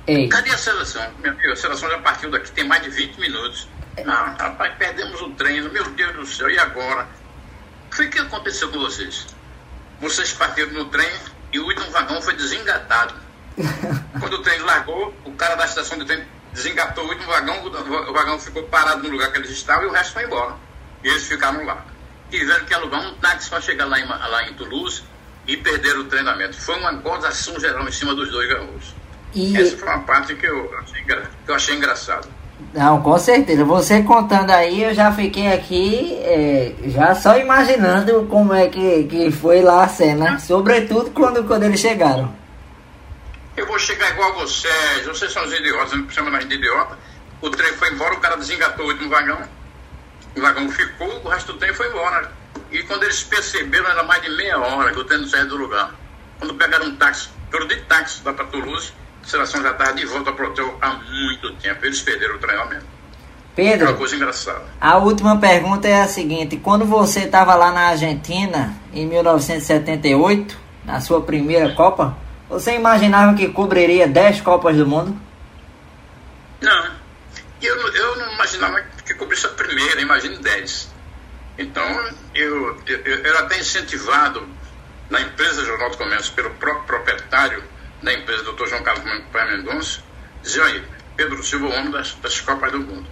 Speaker 1: Ei.
Speaker 2: Cadê a seleção? Meu amigo, a seleção já partiu daqui, tem mais de 20 minutos. Ah, rapaz, perdemos o treino, meu Deus do céu, e agora? O que, que aconteceu com vocês? Vocês partiram no trem e o último vagão foi desengatado. Quando o trem largou, o cara da estação de trem desengatou o último vagão, o vagão ficou parado no lugar que eles estavam e o resto foi embora. E eles ficaram lá tiveram que alugar um táxi para chegar lá em, lá em Toulouse e perderam o treinamento. Foi uma gozação geral em cima dos dois gaúchos. E... Essa foi uma parte que eu achei, que eu achei engraçado.
Speaker 1: Não, com certeza. Você contando aí, eu já fiquei aqui é, já só imaginando como é que, que foi lá a cena. Sobretudo quando, quando eles chegaram.
Speaker 2: Eu vou chegar igual a vocês. Vocês são os idiotas, não chamam nós de idiota. O trem foi embora, o cara desengatou o último vagão o vagão ficou, o resto do trem foi embora. E quando eles perceberam, era mais de meia hora que o trem não saía do lugar. Quando pegaram um táxi, foram de táxi lá para Toulouse, a seleção já estava de volta para o hotel há muito tempo. Eles perderam o treinamento.
Speaker 1: Pedro,
Speaker 2: é uma coisa engraçada.
Speaker 1: a última pergunta é a seguinte: quando você estava lá na Argentina, em 1978, na sua primeira Copa, você imaginava que cobriria 10 Copas do Mundo?
Speaker 2: Não. Eu, eu não imaginava que cobrisse a primeira, imagine 10. Então, eu, eu, eu era até incentivado na empresa Jornal do Comércio pelo próprio proprietário da empresa, Dr. João Carlos Mendonça, dizia aí, Pedro Silva, o homem das, das Copas do Mundo.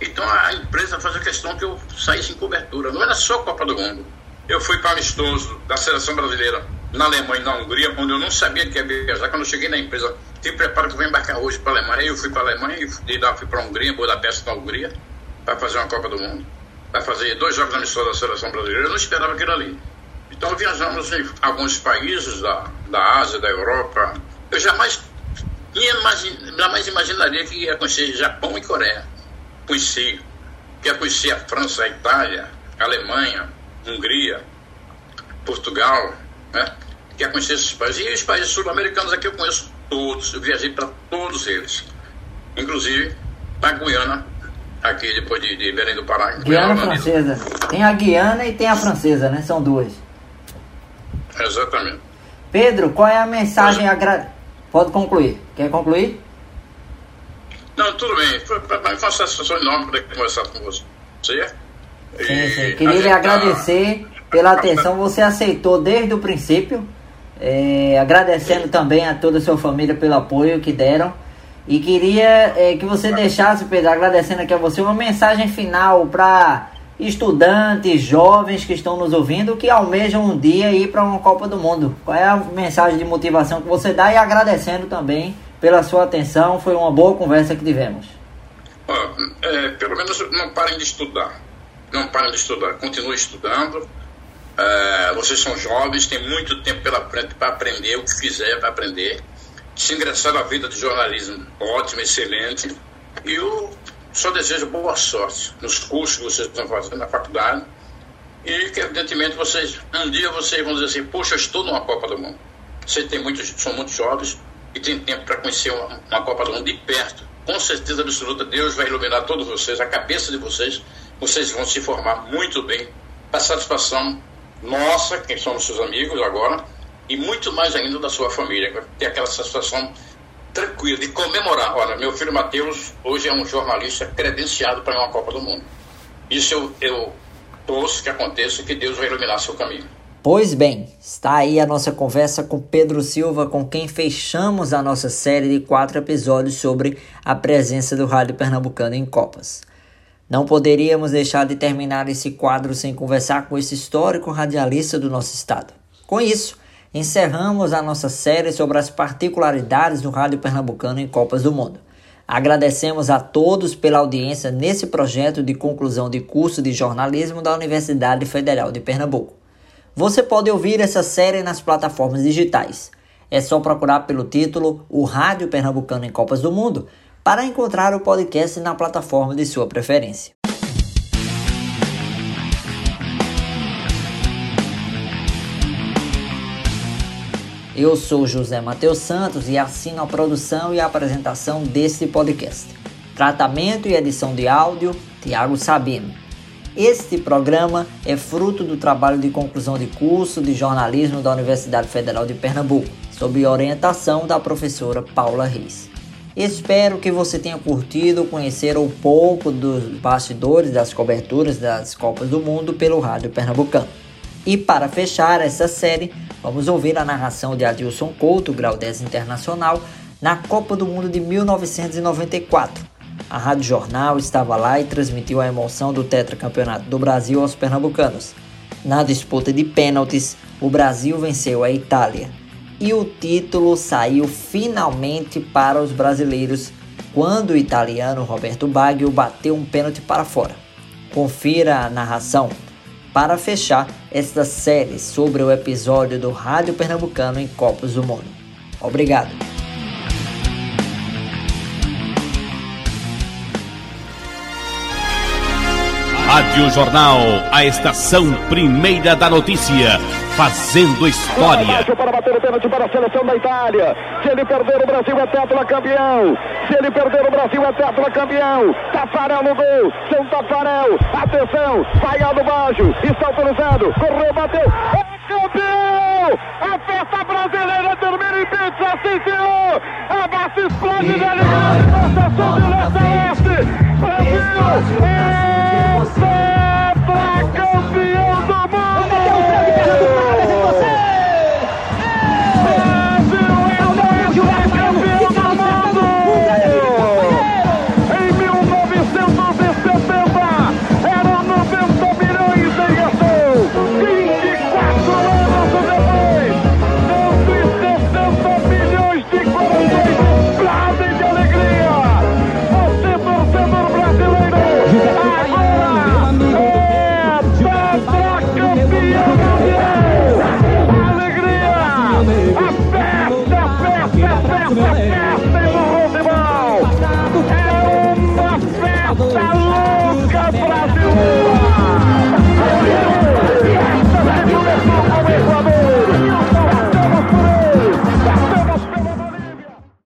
Speaker 2: Então a empresa fazia questão que eu saísse em cobertura. Não era só Copa do Mundo. Eu fui para amistoso da seleção brasileira na Alemanha e na Hungria, onde eu não sabia que ia viajar. Quando eu cheguei na empresa, te preparo que eu vou embarcar hoje para a Alemanha. Eu fui para a Alemanha e de lá fui para a Hungria, Budapeste na Hungria, para fazer uma Copa do Mundo. Para fazer dois jogos amistosos da seleção brasileira. Eu não esperava aquilo ali. Então viajamos em alguns países da, da Ásia, da Europa. Eu jamais, imagine, jamais imaginaria que ia conhecer Japão e Coreia. Conheci, ia conhecer a França, a Itália, a Alemanha, Hungria, Portugal, né? ia conhecer esses países. E os países sul-americanos aqui eu conheço todos, eu viajei para todos eles. Inclusive para Guiana, aqui depois de, de Belém do Pará.
Speaker 1: Guiana Francesa. Tem a Guiana e tem a Francesa, né? São duas.
Speaker 2: Exatamente.
Speaker 1: Pedro, qual é a mensagem agra... Pode concluir. Quer concluir?
Speaker 2: Não, tudo bem. Foi, foi uma satisfação enorme poder conversar com você.
Speaker 1: Sim, sim. Queria lhe agradecer pela atenção. Você aceitou desde o princípio. É, agradecendo sim. também a toda a sua família pelo apoio que deram. E queria é, que você deixasse, Pedro, agradecendo aqui a você, uma mensagem final para estudantes, jovens que estão nos ouvindo que almejam um dia ir para uma Copa do Mundo. Qual é a mensagem de motivação que você dá e agradecendo também pela sua atenção. Foi uma boa conversa que tivemos.
Speaker 2: é, pelo menos não parem de estudar. Não parem de estudar. Continuem estudando. É, vocês são jovens, têm muito tempo pela frente para aprender o que fizer para aprender. Se ingressar na vida de jornalismo, ótimo, excelente. E o só desejo boa sorte nos cursos que vocês estão fazendo na faculdade e que, evidentemente, vocês, um dia vocês vão dizer assim, poxa, eu estou numa Copa do Mundo. Vocês têm muitos, são muito jovens e têm tempo para conhecer uma, uma Copa do Mundo de perto. Com certeza absoluta, Deus vai iluminar todos vocês, a cabeça de vocês, vocês vão se formar muito bem, para satisfação nossa, quem somos seus amigos agora, e muito mais ainda da sua família, ter aquela satisfação tranquilo, de comemorar. Olha, meu filho Matheus hoje é um jornalista credenciado para uma Copa do Mundo. Isso eu, eu torço que aconteça e que Deus vai iluminar seu caminho.
Speaker 1: Pois bem, está aí a nossa conversa com Pedro Silva, com quem fechamos a nossa série de quatro episódios sobre a presença do Rádio Pernambucano em Copas. Não poderíamos deixar de terminar esse quadro sem conversar com esse histórico radialista do nosso estado. Com isso, encerramos a nossa série sobre as particularidades do rádio pernambucano em Copas do Mundo. Agradecemos a todos pela audiência nesse projeto de conclusão de curso de jornalismo da Universidade Federal de Pernambuco. Você pode ouvir essa série nas plataformas digitais. É só procurar pelo título O Rádio Pernambucano em Copas do Mundo para encontrar o podcast na plataforma de sua preferência. Eu sou José Matheus Santos e assino a produção e a apresentação deste podcast. Tratamento e edição de áudio, Tiago Sabino. Este programa é fruto do trabalho de conclusão de curso de jornalismo da Universidade Federal de Pernambuco, sob orientação da professora Paula Reis. Espero que você tenha curtido conhecer um pouco dos bastidores das coberturas das Copas do Mundo pelo Rádio Pernambucano. E para fechar essa série, vamos ouvir a narração de Adilson Couto, grau 10 internacional, na Copa do Mundo de 1994. A Rádio Jornal estava lá e transmitiu a emoção do tetracampeonato do Brasil aos pernambucanos. Na disputa de pênaltis, o Brasil venceu a Itália. E o título saiu finalmente para os brasileiros quando o italiano Roberto Baggio bateu um pênalti para fora. Confira a narração para fechar esta série sobre o episódio do Rádio Pernambucano em Copos do Mundo. Obrigado.
Speaker 4: Rádio Jornal, a estação primeira da notícia, fazendo história.
Speaker 5: Para bater o pênalti para a seleção da Itália. Se ele perder, o Brasil é tétula campeão. Se ele perder, o Brasil é tétula campeão. Tafarel no gol. São Tafarel. Atenção. Saiu do Bajo. Está autorizado. Correu, bateu. É campeão! A festa brasileira termina em pizza. Sim, senhor. A base explode na Liga. Concessão de Leste Oeste. Brasil. É...